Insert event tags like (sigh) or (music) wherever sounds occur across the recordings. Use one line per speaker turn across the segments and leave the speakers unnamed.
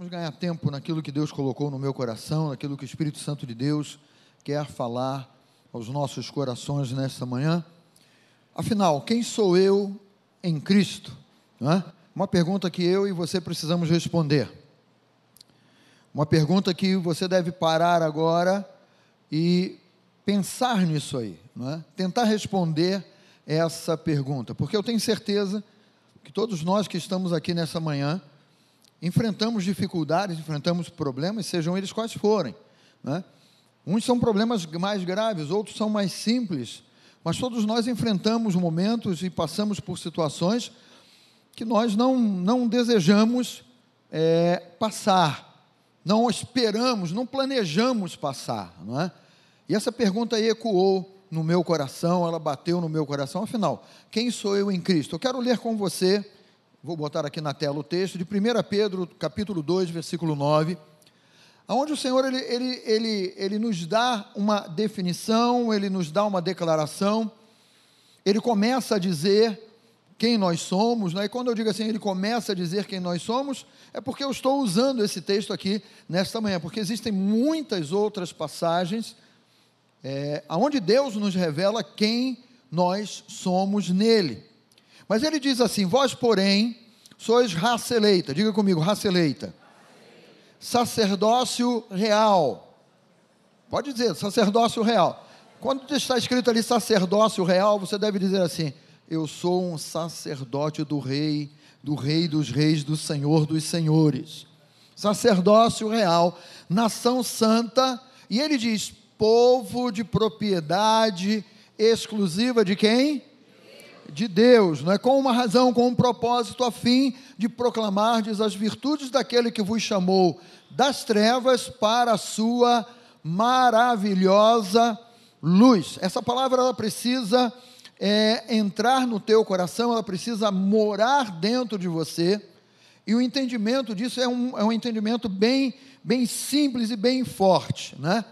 Vamos ganhar tempo naquilo que Deus colocou no meu coração, naquilo que o Espírito Santo de Deus quer falar aos nossos corações nesta manhã. Afinal, quem sou eu em Cristo? É? Uma pergunta que eu e você precisamos responder. Uma pergunta que você deve parar agora e pensar nisso aí, é? Tentar responder essa pergunta, porque eu tenho certeza que todos nós que estamos aqui nessa manhã enfrentamos dificuldades, enfrentamos problemas, sejam eles quais forem. Né? Uns são problemas mais graves, outros são mais simples, mas todos nós enfrentamos momentos e passamos por situações que nós não, não desejamos é, passar, não esperamos, não planejamos passar. Não é? E essa pergunta aí ecoou no meu coração, ela bateu no meu coração. Afinal, quem sou eu em Cristo? Eu quero ler com você Vou botar aqui na tela o texto de 1 Pedro, capítulo 2, versículo 9, onde o Senhor ele, ele, ele, ele nos dá uma definição, ele nos dá uma declaração, ele começa a dizer quem nós somos, né? e quando eu digo assim, ele começa a dizer quem nós somos, é porque eu estou usando esse texto aqui nesta manhã, porque existem muitas outras passagens é, onde Deus nos revela quem nós somos nele. Mas ele diz assim: Vós, porém, sois raça eleita. Diga comigo, raça eleita. Sacerdócio real. Pode dizer, sacerdócio real. Quando está escrito ali sacerdócio real, você deve dizer assim: Eu sou um sacerdote do rei, do rei dos reis, do senhor dos senhores. Sacerdócio real, nação santa, e ele diz: povo de propriedade exclusiva de quem? De Deus, não é com uma razão, com um propósito a fim de proclamardes as virtudes daquele que vos chamou das trevas para a sua maravilhosa luz. Essa palavra ela precisa é, entrar no teu coração, ela precisa morar dentro de você. E o entendimento disso é um, é um entendimento bem, bem simples e bem forte, né?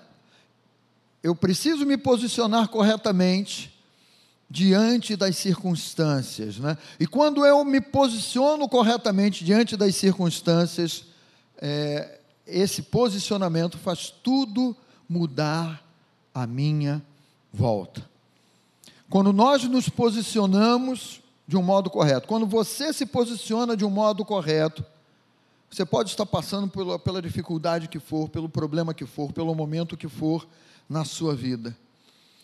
Eu preciso me posicionar corretamente diante das circunstâncias. Né? E quando eu me posiciono corretamente diante das circunstâncias, é, esse posicionamento faz tudo mudar a minha volta. Quando nós nos posicionamos de um modo correto, quando você se posiciona de um modo correto, você pode estar passando pela, pela dificuldade que for, pelo problema que for, pelo momento que for na sua vida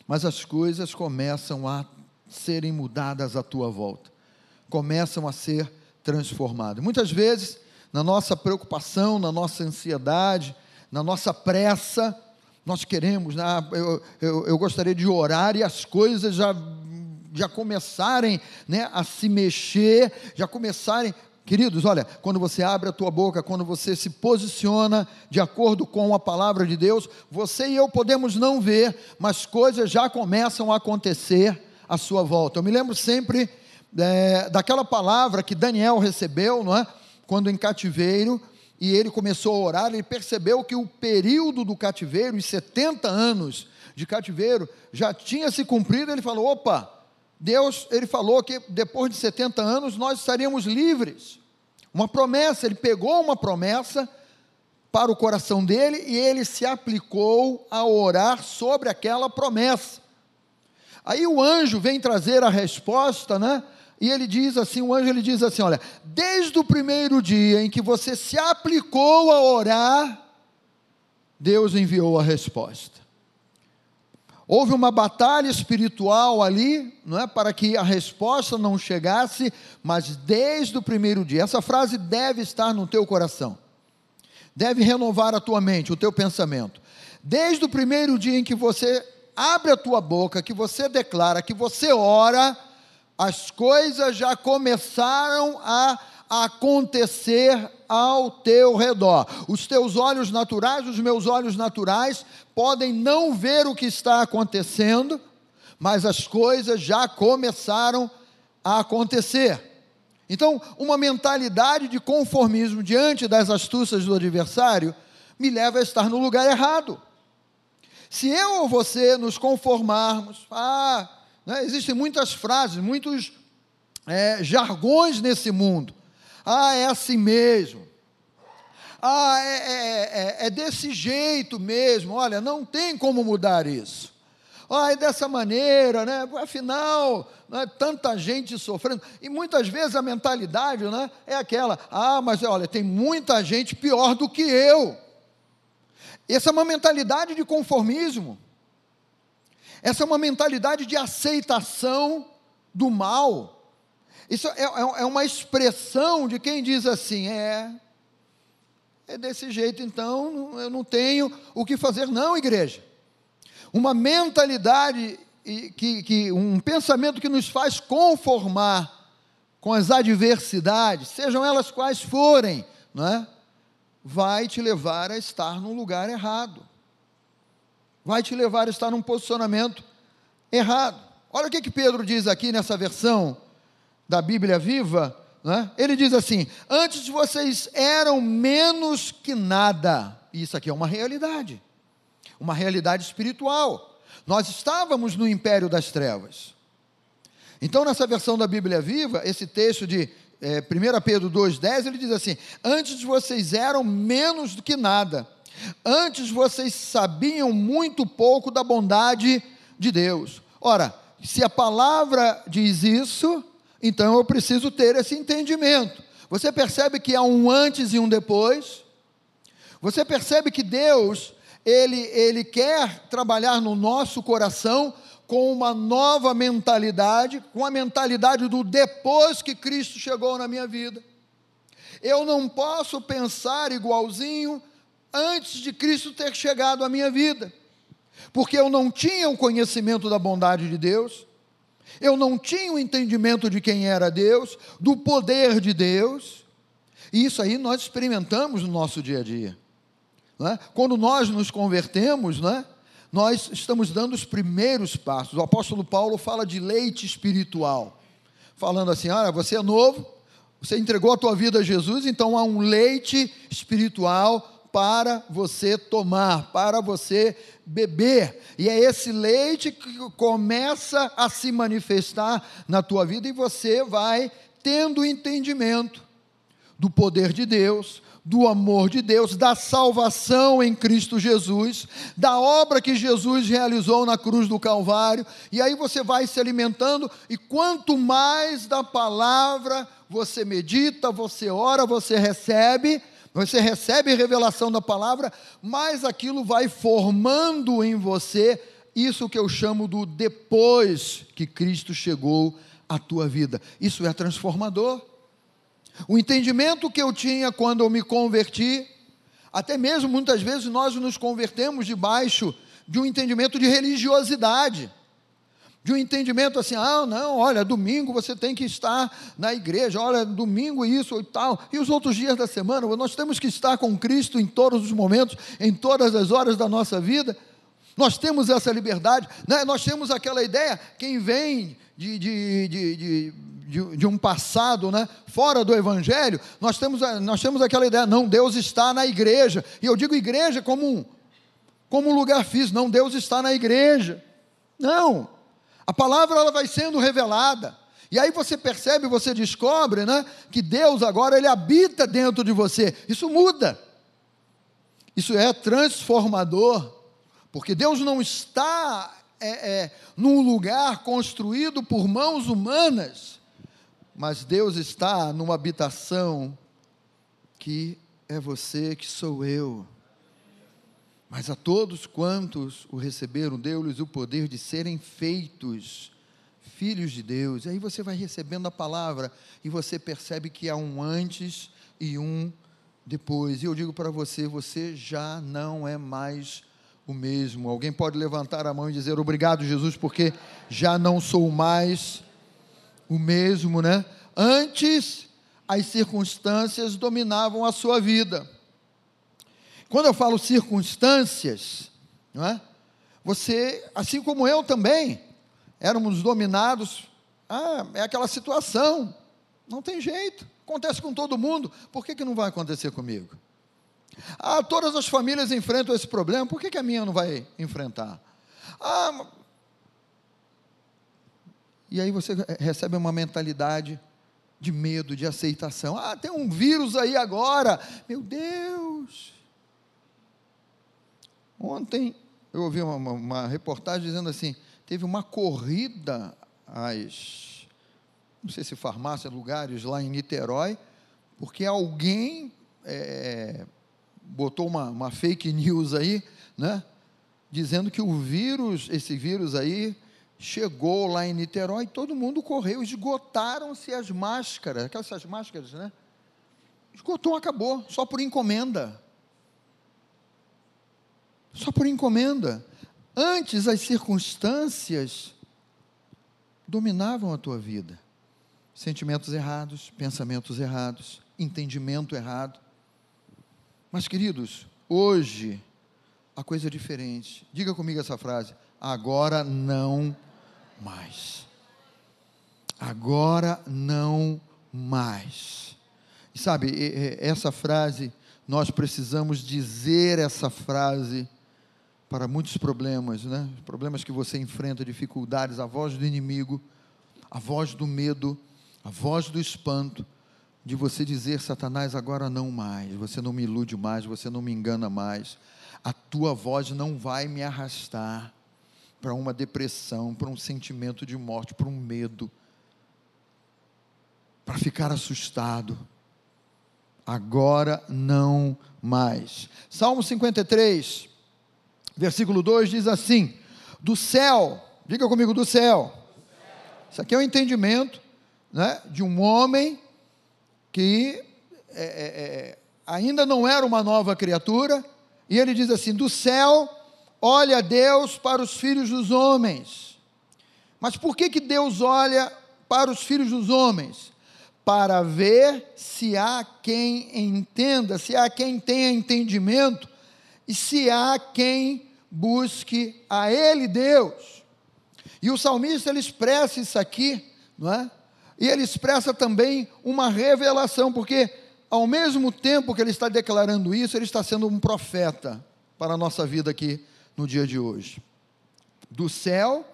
mas as coisas começam a serem mudadas à tua volta, começam a ser transformadas. Muitas vezes, na nossa preocupação, na nossa ansiedade, na nossa pressa, nós queremos, né? eu, eu, eu gostaria de orar e as coisas já, já começarem né, a se mexer, já começarem. Queridos, olha, quando você abre a tua boca, quando você se posiciona de acordo com a palavra de Deus, você e eu podemos não ver, mas coisas já começam a acontecer à sua volta. Eu me lembro sempre é, daquela palavra que Daniel recebeu, não é? Quando em cativeiro, e ele começou a orar, ele percebeu que o período do cativeiro, os 70 anos de cativeiro, já tinha se cumprido, ele falou: opa, Deus, ele falou que depois de 70 anos nós estaríamos livres. Uma promessa, ele pegou uma promessa para o coração dele e ele se aplicou a orar sobre aquela promessa. Aí o anjo vem trazer a resposta, né? E ele diz assim, o anjo ele diz assim, olha, desde o primeiro dia em que você se aplicou a orar, Deus enviou a resposta. Houve uma batalha espiritual ali, não é, para que a resposta não chegasse, mas desde o primeiro dia. Essa frase deve estar no teu coração. Deve renovar a tua mente, o teu pensamento. Desde o primeiro dia em que você abre a tua boca, que você declara, que você ora, as coisas já começaram a acontecer ao teu redor. Os teus olhos naturais, os meus olhos naturais, podem não ver o que está acontecendo, mas as coisas já começaram a acontecer. Então, uma mentalidade de conformismo diante das astúcias do adversário me leva a estar no lugar errado. Se eu ou você nos conformarmos, ah, né, existem muitas frases, muitos é, jargões nesse mundo. Ah, é assim mesmo. ah, é, é, é, é desse jeito mesmo, olha, não tem como mudar isso. Ah, é dessa maneira, né? Afinal, né, tanta gente sofrendo. E muitas vezes a mentalidade né, é aquela: ah, mas olha, tem muita gente pior do que eu. Essa é uma mentalidade de conformismo. Essa é uma mentalidade de aceitação do mal. Isso é, é, é uma expressão de quem diz assim: é, é desse jeito, então eu não tenho o que fazer, não, igreja. Uma mentalidade, que, que, um pensamento que nos faz conformar com as adversidades, sejam elas quais forem, não é? vai te levar a estar no lugar errado. Vai te levar a estar num posicionamento errado. Olha o que, que Pedro diz aqui nessa versão da Bíblia Viva, né? ele diz assim: Antes vocês eram menos que nada. Isso aqui é uma realidade, uma realidade espiritual. Nós estávamos no império das trevas. Então, nessa versão da Bíblia Viva, esse texto de é, 1 Pedro 2,10, ele diz assim: Antes vocês eram menos do que nada, antes vocês sabiam muito pouco da bondade de Deus. Ora, se a palavra diz isso, então eu preciso ter esse entendimento. Você percebe que há um antes e um depois? Você percebe que Deus, ele, ele quer trabalhar no nosso coração com uma nova mentalidade, com a mentalidade do depois que Cristo chegou na minha vida. Eu não posso pensar igualzinho antes de Cristo ter chegado à minha vida, porque eu não tinha o conhecimento da bondade de Deus, eu não tinha o entendimento de quem era Deus, do poder de Deus, e isso aí nós experimentamos no nosso dia a dia. É? Quando nós nos convertemos, é? nós estamos dando os primeiros passos. O apóstolo Paulo fala de leite espiritual, falando assim: olha, você é novo, você entregou a tua vida a Jesus, então há um leite espiritual para você tomar, para você beber. E é esse leite que começa a se manifestar na tua vida e você vai tendo entendimento do poder de Deus, do amor de Deus, da salvação em Cristo Jesus, da obra que Jesus realizou na cruz do Calvário, e aí você vai se alimentando, e quanto mais da palavra você medita, você ora, você recebe, você recebe revelação da palavra, mas aquilo vai formando em você isso que eu chamo do depois que Cristo chegou à tua vida. Isso é transformador. O entendimento que eu tinha quando eu me converti, até mesmo muitas vezes nós nos convertemos debaixo de um entendimento de religiosidade de um entendimento assim, ah, não, olha, domingo você tem que estar na igreja, olha, domingo isso e tal, e os outros dias da semana, nós temos que estar com Cristo em todos os momentos, em todas as horas da nossa vida, nós temos essa liberdade, né? nós temos aquela ideia, quem vem de, de, de, de, de um passado né? fora do Evangelho, nós temos, nós temos aquela ideia, não, Deus está na igreja, e eu digo igreja como um, como um lugar físico, não, Deus está na igreja, não, a palavra ela vai sendo revelada. E aí você percebe, você descobre, né, que Deus agora ele habita dentro de você. Isso muda. Isso é transformador, porque Deus não está é, é, num lugar construído por mãos humanas, mas Deus está numa habitação que é você, que sou eu. Mas a todos quantos o receberam, deu-lhes o poder de serem feitos filhos de Deus. E aí você vai recebendo a palavra e você percebe que há um antes e um depois. E eu digo para você: você já não é mais o mesmo. Alguém pode levantar a mão e dizer obrigado, Jesus, porque já não sou mais o mesmo, né? Antes, as circunstâncias dominavam a sua vida. Quando eu falo circunstâncias, não é? você, assim como eu também, éramos dominados, ah, é aquela situação, não tem jeito, acontece com todo mundo, por que, que não vai acontecer comigo? Ah, todas as famílias enfrentam esse problema, por que, que a minha não vai enfrentar? Ah, e aí você recebe uma mentalidade de medo, de aceitação. Ah, tem um vírus aí agora. Meu Deus! Ontem eu ouvi uma, uma, reportagem dizendo assim: teve uma corrida às, não sei se farmácias, lugares lá em Niterói, porque alguém é, botou uma, uma fake news aí, né? Dizendo que o vírus, esse vírus aí, chegou lá em Niterói, todo mundo correu, esgotaram-se as máscaras, aquelas máscaras, né? Esgotou, acabou, só por encomenda. Só por encomenda. Antes as circunstâncias dominavam a tua vida. Sentimentos errados, pensamentos errados, entendimento errado. Mas, queridos, hoje a coisa é diferente. Diga comigo essa frase: agora não mais. Agora não mais. E sabe, essa frase, nós precisamos dizer essa frase para muitos problemas, né? Problemas que você enfrenta, dificuldades, a voz do inimigo, a voz do medo, a voz do espanto, de você dizer, Satanás, agora não mais, você não me ilude mais, você não me engana mais, a tua voz não vai me arrastar para uma depressão, para um sentimento de morte, para um medo, para ficar assustado. Agora não mais. Salmo 53, versículo 2 diz assim: Do céu, diga comigo, do céu. Isso aqui é o um entendimento né, de um homem que é, é, é, ainda não era uma nova criatura, e ele diz assim: Do céu olha Deus para os filhos dos homens. Mas por que, que Deus olha para os filhos dos homens? Para ver se há quem entenda, se há quem tenha entendimento e se há quem busque a Ele, Deus. E o salmista ele expressa isso aqui, não é? E ele expressa também uma revelação, porque ao mesmo tempo que ele está declarando isso, ele está sendo um profeta para a nossa vida aqui no dia de hoje. Do céu,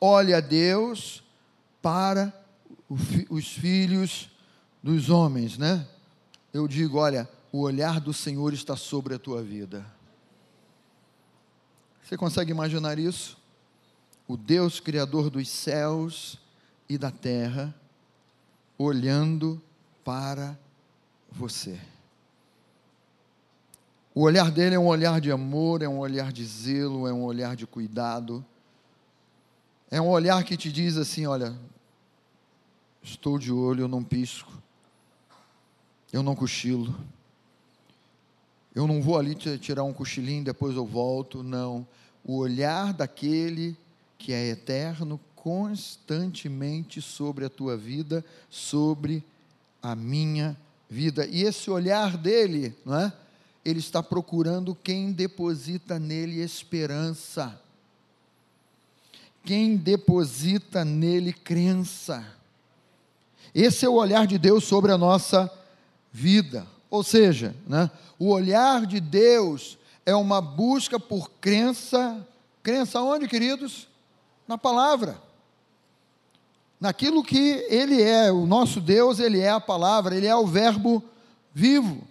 olha Deus para os filhos dos homens, né? Eu digo, olha, o olhar do Senhor está sobre a tua vida. Você consegue imaginar isso? O Deus Criador dos céus e da terra, olhando para você. O olhar dele é um olhar de amor, é um olhar de zelo, é um olhar de cuidado. É um olhar que te diz assim: olha, estou de olho, eu não pisco, eu não cochilo, eu não vou ali tirar um cochilinho, depois eu volto. Não. O olhar daquele que é eterno constantemente sobre a tua vida, sobre a minha vida. E esse olhar dele, não é? ele está procurando quem deposita nele esperança, quem deposita nele crença. Esse é o olhar de Deus sobre a nossa vida. Ou seja, né, o olhar de Deus é uma busca por crença. Crença onde, queridos? Na palavra. Naquilo que Ele é, o nosso Deus, Ele é a palavra, Ele é o Verbo vivo.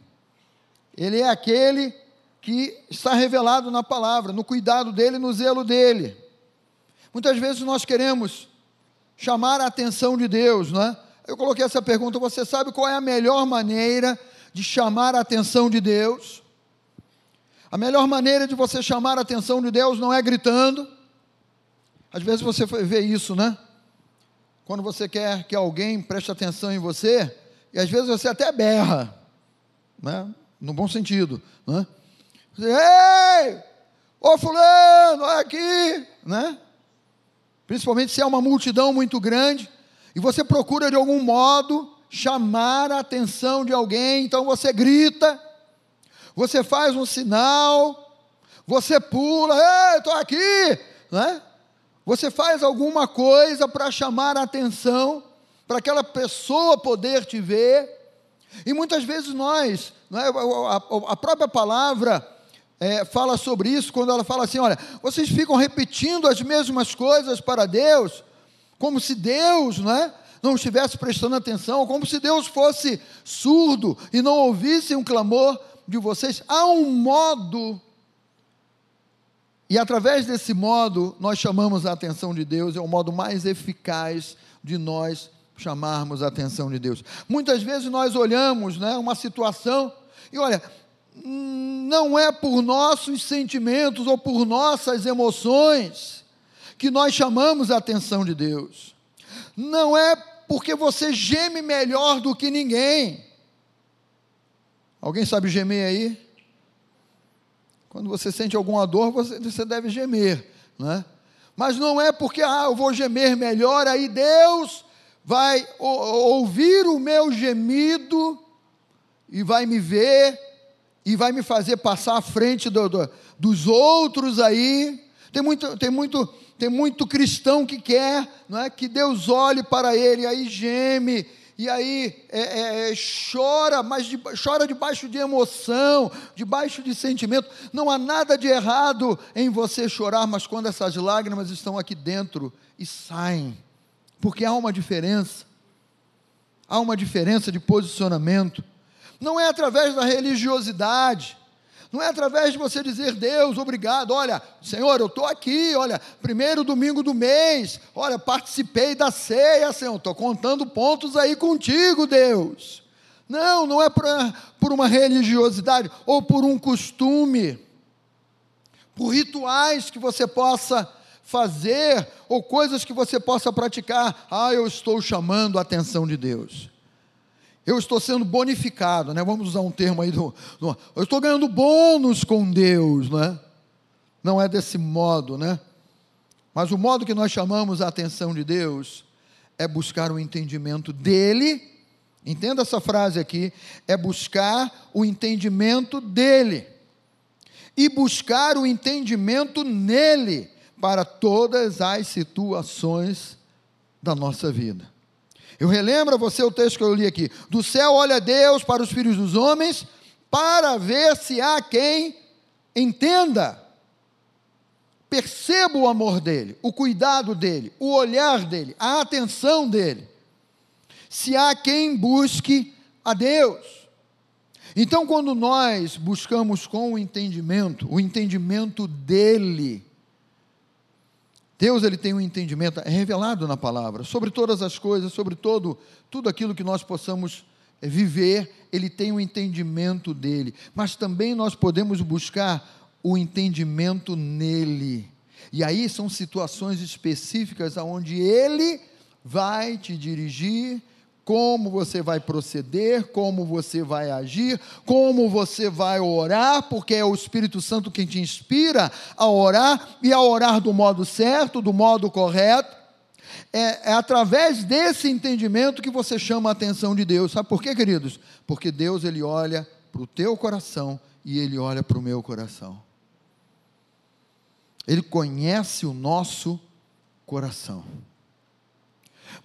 Ele é aquele que está revelado na palavra, no cuidado dele, no zelo dele. Muitas vezes nós queremos chamar a atenção de Deus, não é? Eu coloquei essa pergunta: você sabe qual é a melhor maneira de chamar a atenção de Deus? A melhor maneira de você chamar a atenção de Deus não é gritando. Às vezes você vê isso, né? Quando você quer que alguém preste atenção em você, e às vezes você até berra, né? no bom sentido, né? Ei, ô fulano, olha aqui, né? Principalmente se é uma multidão muito grande e você procura de algum modo chamar a atenção de alguém, então você grita, você faz um sinal, você pula, ei, estou aqui, né? Você faz alguma coisa para chamar a atenção, para aquela pessoa poder te ver, e muitas vezes nós é? a, própria palavra é, fala sobre isso, quando ela fala assim: olha, vocês ficam repetindo as mesmas coisas para Deus, como se Deus não, é, não estivesse prestando atenção, como se Deus fosse surdo e não ouvisse um clamor de vocês. Há um modo, e através desse modo nós chamamos a atenção de Deus, é o modo mais eficaz de nós chamarmos a atenção de Deus. Muitas vezes nós olhamos né, uma situação e olha, não é por nossos sentimentos ou por nossas emoções que nós chamamos a atenção de Deus. Não é porque você geme melhor do que ninguém. Alguém sabe gemer aí? Quando você sente alguma dor, você, você deve gemer, né? Mas não é porque ah, eu vou gemer melhor, aí Deus vai ouvir o meu gemido e vai me ver e vai me fazer passar à frente do, do, dos outros aí. Tem muito, tem muito, tem muito cristão que quer, não é, que Deus olhe para ele, aí geme e aí é, é, é, chora, mas de, chora debaixo de emoção, debaixo de sentimento. Não há nada de errado em você chorar, mas quando essas lágrimas estão aqui dentro e saem, porque há uma diferença, há uma diferença de posicionamento. Não é através da religiosidade, não é através de você dizer, Deus, obrigado, olha, Senhor, eu estou aqui, olha, primeiro domingo do mês, olha, participei da ceia, Senhor, estou contando pontos aí contigo, Deus. Não, não é pra, por uma religiosidade ou por um costume, por rituais que você possa fazer ou coisas que você possa praticar. Ah, eu estou chamando a atenção de Deus eu estou sendo bonificado, né? Vamos usar um termo aí do, do eu estou ganhando bônus com Deus, né? Não é desse modo, né? Mas o modo que nós chamamos a atenção de Deus é buscar o entendimento dele. Entenda essa frase aqui, é buscar o entendimento dele. E buscar o entendimento nele para todas as situações da nossa vida. Eu relembro a você o texto que eu li aqui. Do céu olha Deus para os filhos dos homens, para ver se há quem entenda, perceba o amor dele, o cuidado dele, o olhar dele, a atenção dele. Se há quem busque a Deus. Então, quando nós buscamos com o entendimento, o entendimento dele, Deus ele tem um entendimento é revelado na palavra sobre todas as coisas, sobre todo tudo aquilo que nós possamos eh, viver, ele tem um entendimento dele, mas também nós podemos buscar o entendimento nele. E aí são situações específicas aonde ele vai te dirigir como você vai proceder, como você vai agir, como você vai orar, porque é o Espírito Santo quem te inspira a orar e a orar do modo certo, do modo correto. É, é, através desse entendimento que você chama a atenção de Deus. Sabe por quê, queridos? Porque Deus ele olha para o teu coração e ele olha para o meu coração. Ele conhece o nosso coração.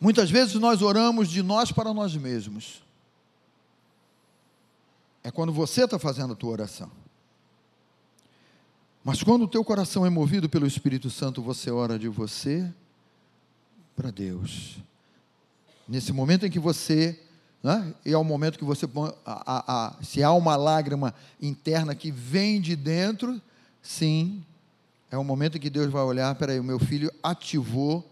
Muitas vezes nós oramos de nós para nós mesmos. É quando você está fazendo a tua oração. Mas quando o teu coração é movido pelo Espírito Santo, você ora de você para Deus. Nesse momento em que você, né, e é o momento que você, a, a, a, se há uma lágrima interna que vem de dentro, sim, é o momento em que Deus vai olhar, peraí, o meu filho ativou,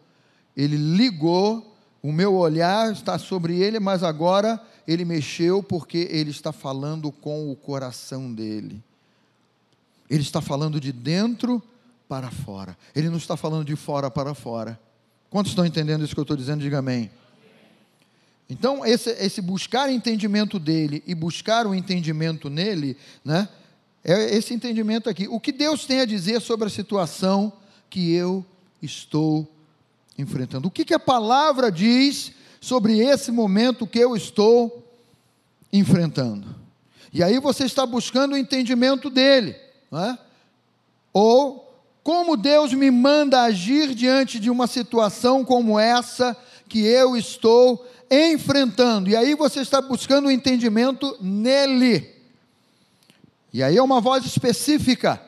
ele ligou o meu olhar está sobre ele, mas agora ele mexeu porque ele está falando com o coração dele. Ele está falando de dentro para fora. Ele não está falando de fora para fora. Quantos estão entendendo isso que eu estou dizendo? Diga amém. Então, esse, esse buscar entendimento dele e buscar o entendimento nele, né? É esse entendimento aqui. O que Deus tem a dizer sobre a situação que eu estou enfrentando. O que, que a palavra diz sobre esse momento que eu estou enfrentando? E aí você está buscando o entendimento dele, não é? ou como Deus me manda agir diante de uma situação como essa que eu estou enfrentando. E aí você está buscando o entendimento nele. E aí é uma voz específica,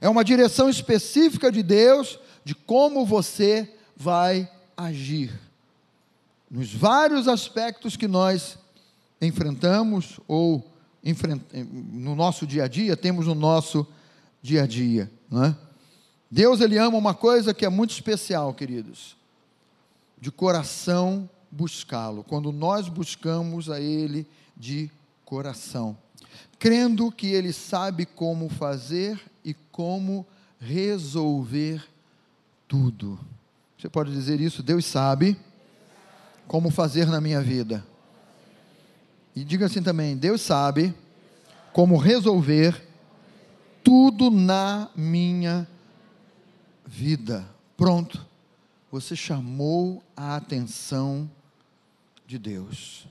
é uma direção específica de Deus de como você vai agir nos vários aspectos que nós enfrentamos ou no nosso dia a dia, temos no nosso dia a dia. Não é? Deus ele ama uma coisa que é muito especial, queridos, de coração buscá-lo, quando nós buscamos a Ele de coração, crendo que Ele sabe como fazer e como resolver tudo. Você pode dizer isso? Deus sabe como fazer na minha vida. E diga assim também: Deus sabe como resolver tudo na minha vida. Pronto. Você chamou a atenção de Deus.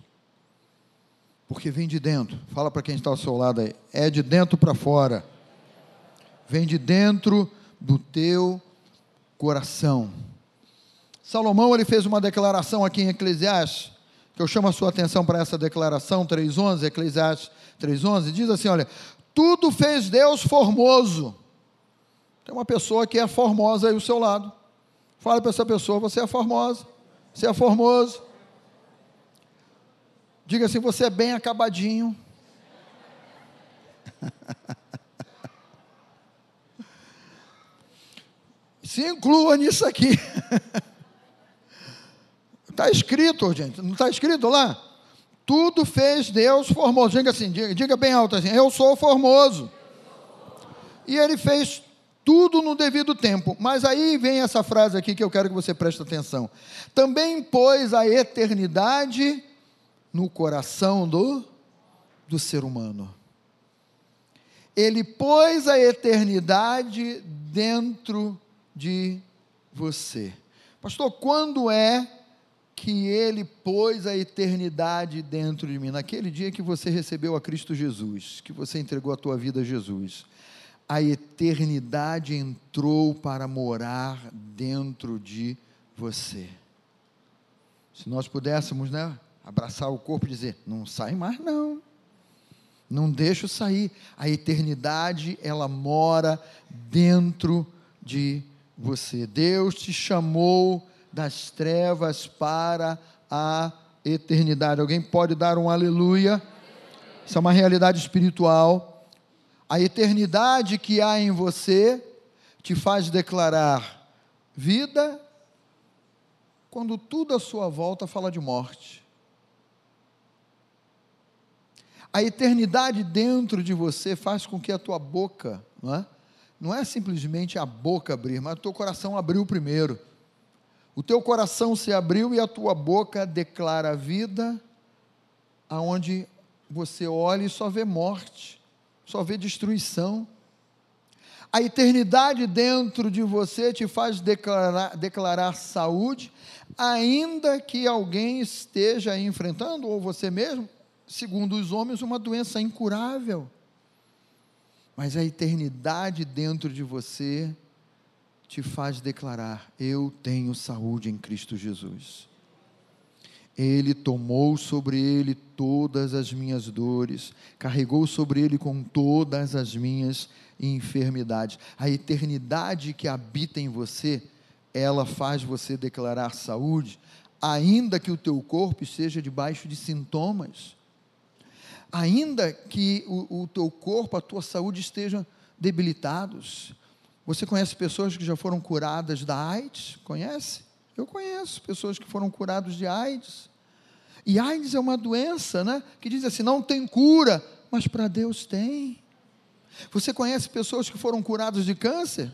Porque vem de dentro. Fala para quem está ao seu lado aí. É de dentro para fora. Vem de dentro do teu coração. Salomão ele fez uma declaração aqui em Eclesiastes, que eu chamo a sua atenção para essa declaração 3:11, Eclesiastes 3:11, diz assim, olha: "Tudo fez Deus formoso". Tem uma pessoa que é formosa aí ao seu lado. Fala para essa pessoa, você é formosa. Você é formoso. Diga assim: você é bem acabadinho. (laughs) Se inclua nisso aqui. (laughs) Está escrito, gente, não está escrito lá? Tudo fez Deus formoso. Diga assim, diga, diga bem alto assim: Eu sou formoso. E ele fez tudo no devido tempo. Mas aí vem essa frase aqui que eu quero que você preste atenção. Também pôs a eternidade no coração do, do ser humano. Ele pôs a eternidade dentro de você. Pastor, quando é que ele pôs a eternidade dentro de mim? Naquele dia que você recebeu a Cristo Jesus, que você entregou a tua vida a Jesus. A eternidade entrou para morar dentro de você. Se nós pudéssemos, né, abraçar o corpo e dizer: não sai mais, não. Não deixo sair. A eternidade, ela mora dentro de você. Deus te chamou das trevas para a eternidade. Alguém pode dar um aleluia? Isso é uma realidade espiritual. A eternidade que há em você te faz declarar vida quando tudo à sua volta fala de morte. A eternidade dentro de você faz com que a tua boca, não é? Não é simplesmente a boca abrir, mas o teu coração abriu primeiro. O teu coração se abriu e a tua boca declara a vida, aonde você olha e só vê morte, só vê destruição. A eternidade dentro de você te faz declarar, declarar saúde, ainda que alguém esteja enfrentando, ou você mesmo, segundo os homens, uma doença incurável. Mas a eternidade dentro de você te faz declarar: Eu tenho saúde em Cristo Jesus. Ele tomou sobre ele todas as minhas dores, carregou sobre ele com todas as minhas enfermidades. A eternidade que habita em você, ela faz você declarar saúde, ainda que o teu corpo esteja debaixo de sintomas ainda que o, o teu corpo, a tua saúde estejam debilitados. Você conhece pessoas que já foram curadas da AIDS? Conhece? Eu conheço pessoas que foram curadas de AIDS. E AIDS é uma doença, né? Que diz assim: não tem cura, mas para Deus tem. Você conhece pessoas que foram curadas de câncer?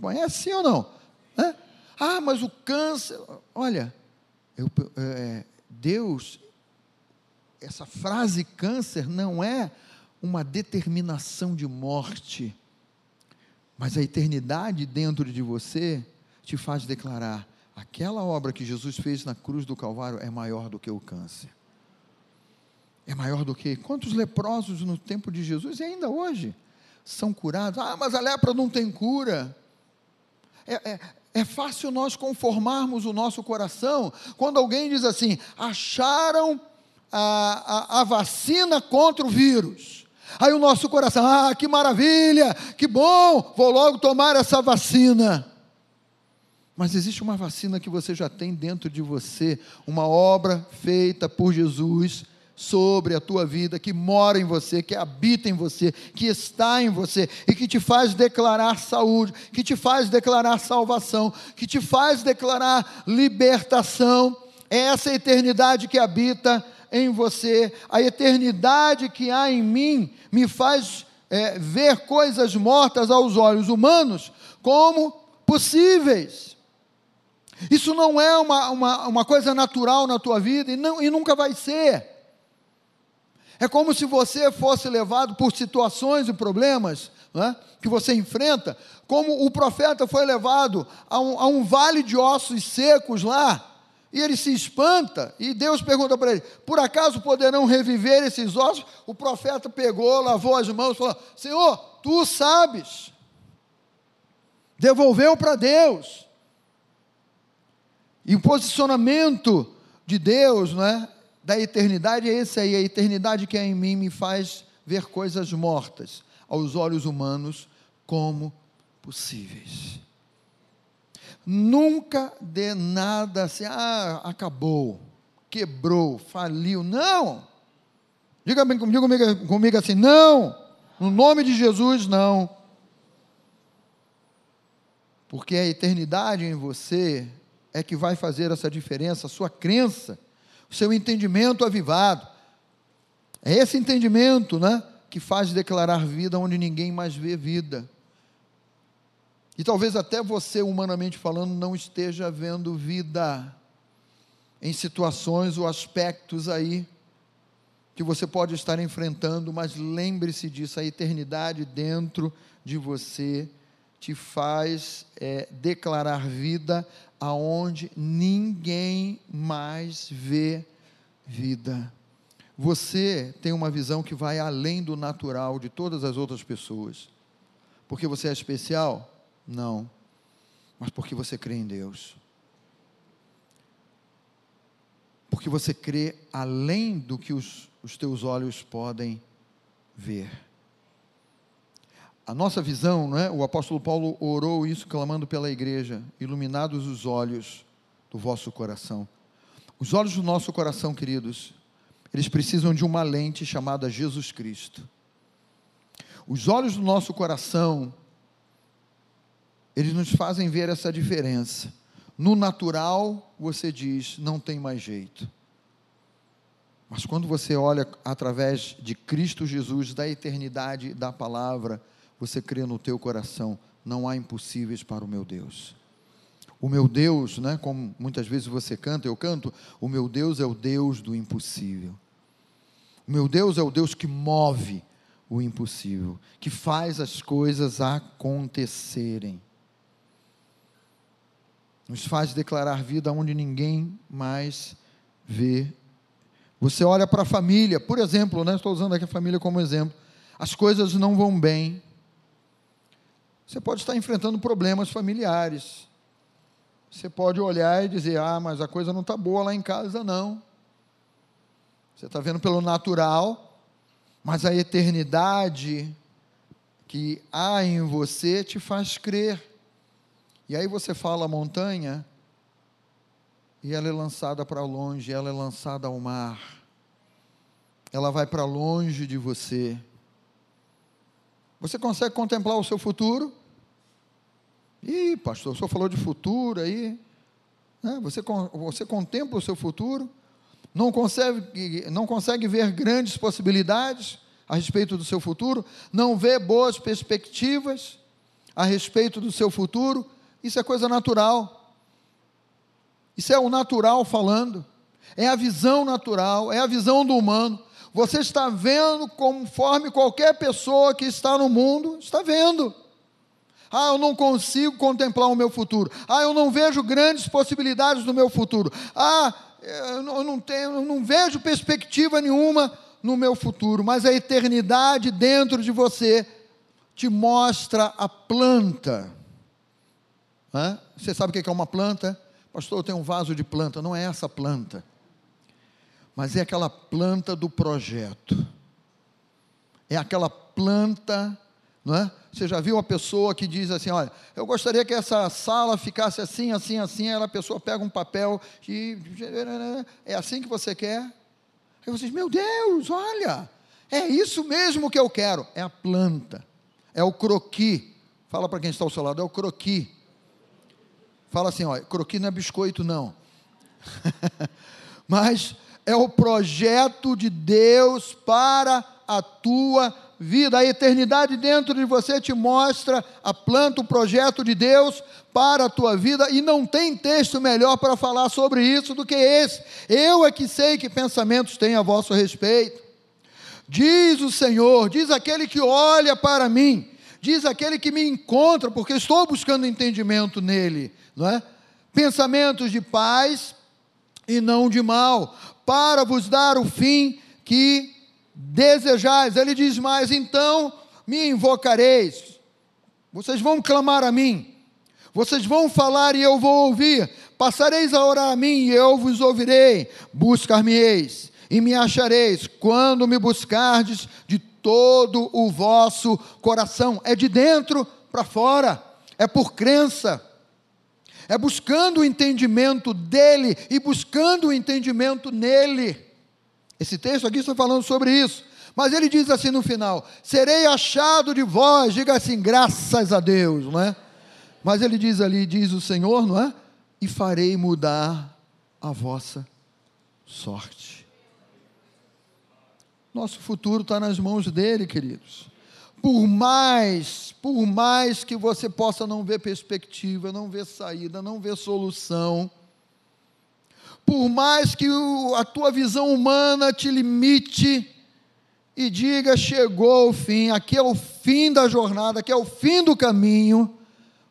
Conhece sim ou não? É? Ah, mas o câncer. Olha, eu, é, Deus essa frase câncer não é uma determinação de morte, mas a eternidade dentro de você te faz declarar: aquela obra que Jesus fez na cruz do Calvário é maior do que o câncer. É maior do que quantos leprosos no tempo de Jesus e ainda hoje são curados? Ah, mas a lepra não tem cura. É, é, é fácil nós conformarmos o nosso coração quando alguém diz assim: acharam a, a, a vacina contra o vírus. Aí o nosso coração, ah, que maravilha, que bom, vou logo tomar essa vacina. Mas existe uma vacina que você já tem dentro de você, uma obra feita por Jesus sobre a tua vida, que mora em você, que habita em você, que está em você e que te faz declarar saúde, que te faz declarar salvação, que te faz declarar libertação. É essa eternidade que habita em você, a eternidade que há em mim me faz é, ver coisas mortas aos olhos humanos como possíveis. Isso não é uma, uma, uma coisa natural na tua vida e, não, e nunca vai ser. É como se você fosse levado por situações e problemas né, que você enfrenta, como o profeta foi levado a um, a um vale de ossos secos lá, e ele se espanta, e Deus pergunta para ele: por acaso poderão reviver esses ossos? O profeta pegou, lavou as mãos falou: Senhor, tu sabes. Devolveu para Deus. E o posicionamento de Deus, né, da eternidade é esse aí, a eternidade que é em mim me faz ver coisas mortas aos olhos humanos como possíveis. Nunca dê nada assim, ah, acabou, quebrou, faliu. Não! Diga, diga comigo, comigo assim, não! No nome de Jesus, não. Porque a eternidade em você é que vai fazer essa diferença, a sua crença seu entendimento avivado. É esse entendimento, né, que faz declarar vida onde ninguém mais vê vida. E talvez até você, humanamente falando, não esteja vendo vida em situações ou aspectos aí que você pode estar enfrentando, mas lembre-se disso, a eternidade dentro de você te faz é, declarar vida aonde ninguém mais vê vida. Você tem uma visão que vai além do natural de todas as outras pessoas. Porque você é especial? Não. Mas porque você crê em Deus. Porque você crê além do que os, os teus olhos podem ver. A nossa visão, não é? o apóstolo Paulo orou isso clamando pela igreja, iluminados os olhos do vosso coração. Os olhos do nosso coração, queridos, eles precisam de uma lente chamada Jesus Cristo. Os olhos do nosso coração, eles nos fazem ver essa diferença. No natural, você diz, não tem mais jeito. Mas quando você olha através de Cristo Jesus, da eternidade da palavra, você crê no teu coração, não há impossíveis para o meu Deus. O meu Deus, né, como muitas vezes você canta, eu canto, o meu Deus é o Deus do impossível. O meu Deus é o Deus que move o impossível, que faz as coisas acontecerem. Nos faz declarar vida onde ninguém mais vê. Você olha para a família, por exemplo, né, estou usando aqui a família como exemplo. As coisas não vão bem, você pode estar enfrentando problemas familiares. Você pode olhar e dizer: ah, mas a coisa não está boa lá em casa, não. Você está vendo pelo natural, mas a eternidade que há em você te faz crer. E aí você fala montanha, e ela é lançada para longe, ela é lançada ao mar. Ela vai para longe de você. Você consegue contemplar o seu futuro? Ih, pastor, o senhor falou de futuro aí. Né? Você, você contempla o seu futuro? Não consegue, não consegue ver grandes possibilidades a respeito do seu futuro? Não vê boas perspectivas a respeito do seu futuro? Isso é coisa natural. Isso é o natural falando. É a visão natural, é a visão do humano. Você está vendo conforme qualquer pessoa que está no mundo está vendo. Ah, eu não consigo contemplar o meu futuro. Ah, eu não vejo grandes possibilidades no meu futuro. Ah, eu não, tenho, eu não vejo perspectiva nenhuma no meu futuro. Mas a eternidade dentro de você te mostra a planta. Você sabe o que é uma planta? Pastor, eu tenho um vaso de planta. Não é essa planta mas é aquela planta do projeto, é aquela planta não é? Você já viu uma pessoa que diz assim, olha, eu gostaria que essa sala ficasse assim, assim, assim, aí a pessoa pega um papel e é assim que você quer? Aí você diz, meu Deus, olha, é isso mesmo que eu quero. É a planta, é o croqui. Fala para quem está ao seu lado, é o croqui. Fala assim, olha, croqui não é biscoito não. (laughs) Mas é o projeto de Deus para a tua vida. A eternidade dentro de você te mostra a planta, o projeto de Deus para a tua vida, e não tem texto melhor para falar sobre isso do que esse. Eu é que sei que pensamentos têm a vosso respeito. Diz o Senhor, diz aquele que olha para mim, diz aquele que me encontra, porque estou buscando entendimento nele, não é? Pensamentos de paz e não de mal, para vos dar o fim que desejais. Ele diz mais: então me invocareis, vocês vão clamar a mim, vocês vão falar e eu vou ouvir, passareis a orar a mim e eu vos ouvirei, buscar-me-eis e me achareis, quando me buscardes de todo o vosso coração, é de dentro para fora, é por crença é buscando o entendimento dele e buscando o entendimento nele. Esse texto aqui está falando sobre isso. Mas ele diz assim no final: serei achado de vós, diga assim, graças a Deus, não é? Mas ele diz ali, diz o Senhor, não é? E farei mudar a vossa sorte. Nosso futuro está nas mãos dele, queridos. Por mais, por mais que você possa não ver perspectiva, não ver saída, não ver solução, por mais que o, a tua visão humana te limite e diga chegou o fim, aqui é o fim da jornada, aqui é o fim do caminho,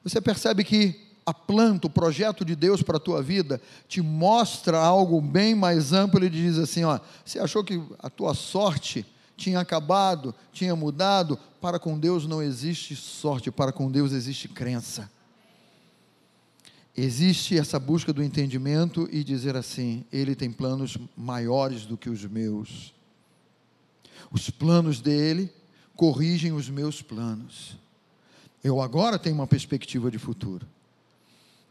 você percebe que a planta, o projeto de Deus para a tua vida, te mostra algo bem mais amplo. Ele diz assim: ó, você achou que a tua sorte tinha acabado, tinha mudado. Para com Deus não existe sorte, para com Deus existe crença. Existe essa busca do entendimento e dizer assim: Ele tem planos maiores do que os meus. Os planos dele corrigem os meus planos. Eu agora tenho uma perspectiva de futuro.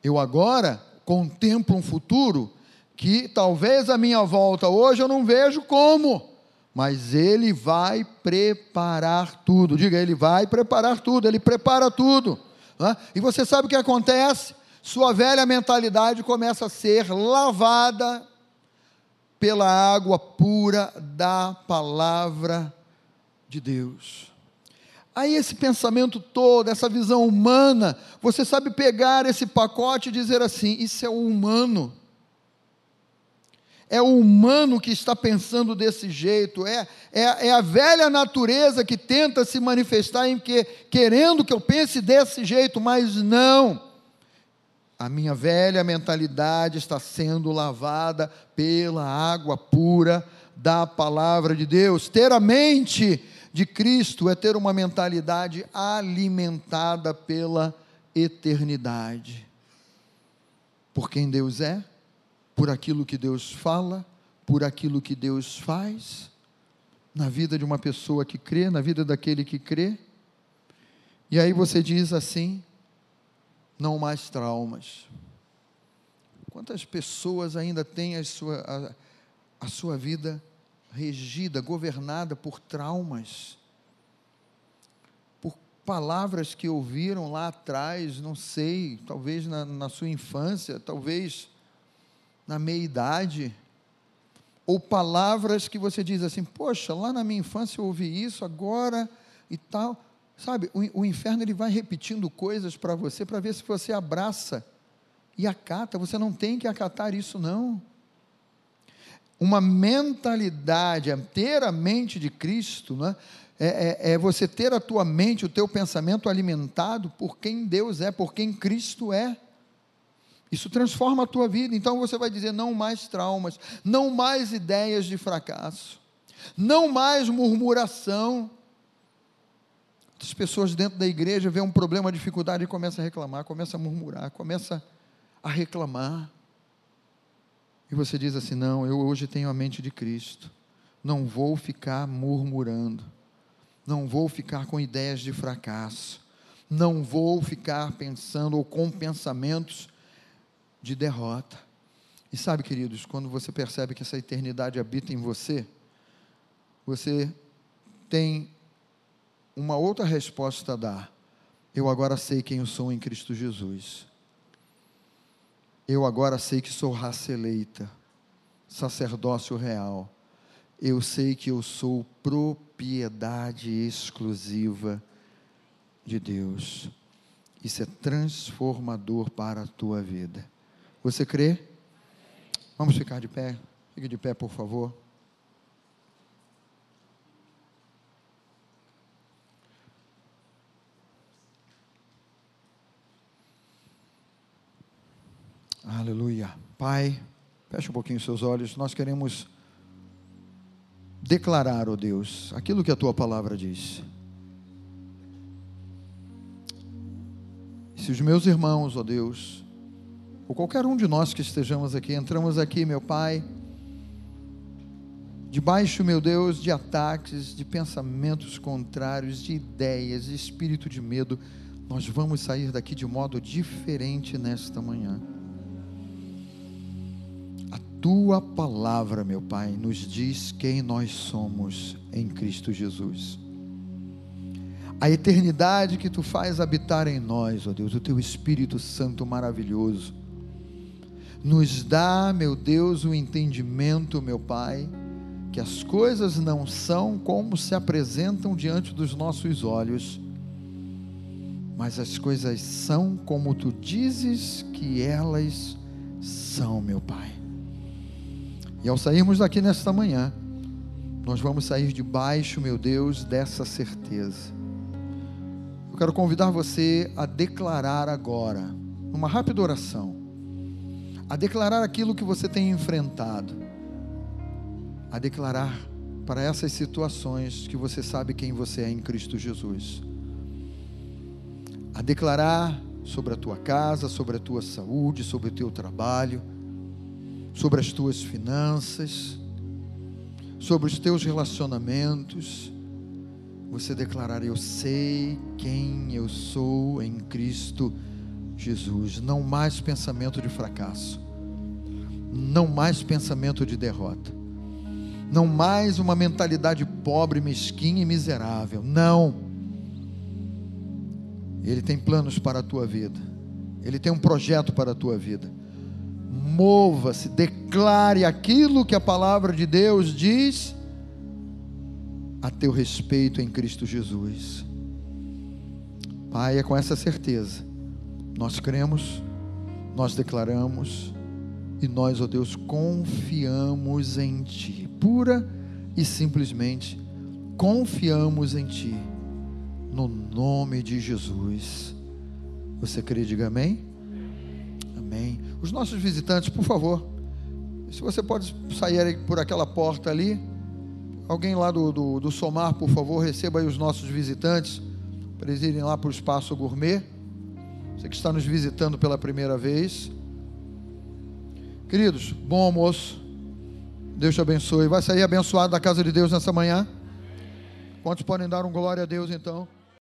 Eu agora contemplo um futuro que talvez a minha volta hoje eu não vejo como mas ele vai preparar tudo. Diga, ele vai preparar tudo, ele prepara tudo. Né? E você sabe o que acontece? Sua velha mentalidade começa a ser lavada pela água pura da palavra de Deus. Aí esse pensamento todo, essa visão humana, você sabe pegar esse pacote e dizer assim: isso é o humano é o humano que está pensando desse jeito, é, é, é, a velha natureza que tenta se manifestar em que, querendo que eu pense desse jeito, mas não. A minha velha mentalidade está sendo lavada pela água pura da palavra de Deus. Ter a mente de Cristo é ter uma mentalidade alimentada pela eternidade. Por quem Deus é, por aquilo que Deus fala, por aquilo que Deus faz, na vida de uma pessoa que crê, na vida daquele que crê. E aí você diz assim: não mais traumas. Quantas pessoas ainda têm a sua, a, a sua vida regida, governada por traumas? Por palavras que ouviram lá atrás, não sei, talvez na, na sua infância, talvez na meia-idade, ou palavras que você diz assim, poxa, lá na minha infância eu ouvi isso, agora e tal. Sabe, o, o inferno ele vai repetindo coisas para você para ver se você abraça e acata. Você não tem que acatar isso, não. Uma mentalidade, é ter a mente de Cristo, né? é, é, é você ter a tua mente, o teu pensamento alimentado por quem Deus é, por quem Cristo é. Isso transforma a tua vida. Então você vai dizer: não mais traumas, não mais ideias de fracasso, não mais murmuração. As pessoas dentro da igreja vêem um problema, dificuldade e começam a reclamar, começam a murmurar, começam a reclamar. E você diz assim: não, eu hoje tenho a mente de Cristo, não vou ficar murmurando, Não vou ficar com ideias de fracasso. Não vou ficar pensando ou com pensamentos de derrota. E sabe, queridos, quando você percebe que essa eternidade habita em você, você tem uma outra resposta a dar. Eu agora sei quem eu sou em Cristo Jesus. Eu agora sei que sou raça eleita, sacerdócio real. Eu sei que eu sou propriedade exclusiva de Deus. Isso é transformador para a tua vida. Você crê? Vamos ficar de pé? Fique de pé, por favor. Aleluia. Pai, feche um pouquinho os seus olhos. Nós queremos declarar, ó Deus, aquilo que a tua palavra diz. Se os meus irmãos, ó Deus, ou qualquer um de nós que estejamos aqui, entramos aqui, meu Pai, debaixo, meu Deus, de ataques, de pensamentos contrários, de ideias, de espírito de medo, nós vamos sair daqui de modo diferente nesta manhã. Tua palavra, meu Pai, nos diz quem nós somos em Cristo Jesus a eternidade que tu faz habitar em nós, ó Deus, o teu Espírito Santo maravilhoso. Nos dá, meu Deus, o entendimento, meu Pai, que as coisas não são como se apresentam diante dos nossos olhos, mas as coisas são como tu dizes que elas são, meu Pai. E ao sairmos daqui nesta manhã, nós vamos sair debaixo, meu Deus, dessa certeza. Eu quero convidar você a declarar agora, numa rápida oração, a declarar aquilo que você tem enfrentado, a declarar para essas situações que você sabe quem você é em Cristo Jesus, a declarar sobre a tua casa, sobre a tua saúde, sobre o teu trabalho, sobre as tuas finanças, sobre os teus relacionamentos, você declarar: Eu sei quem eu sou em Cristo Jesus. Não mais pensamento de fracasso, não mais pensamento de derrota, não mais uma mentalidade pobre, mesquinha e miserável. Não. Ele tem planos para a tua vida, ele tem um projeto para a tua vida. Mova-se, declare aquilo que a palavra de Deus diz a teu respeito em Cristo Jesus. Pai, é com essa certeza, nós cremos, nós declaramos e nós, ó Deus, confiamos em Ti, pura e simplesmente confiamos em Ti, no nome de Jesus. Você crê, diga amém? Amém. Os nossos visitantes, por favor, se você pode sair por aquela porta ali. Alguém lá do, do, do Somar, por favor, receba aí os nossos visitantes, para eles irem lá para o Espaço Gourmet. Você que está nos visitando pela primeira vez. Queridos, bom almoço. Deus te abençoe. Vai sair abençoado da casa de Deus nessa manhã? Quantos podem dar um glória a Deus então?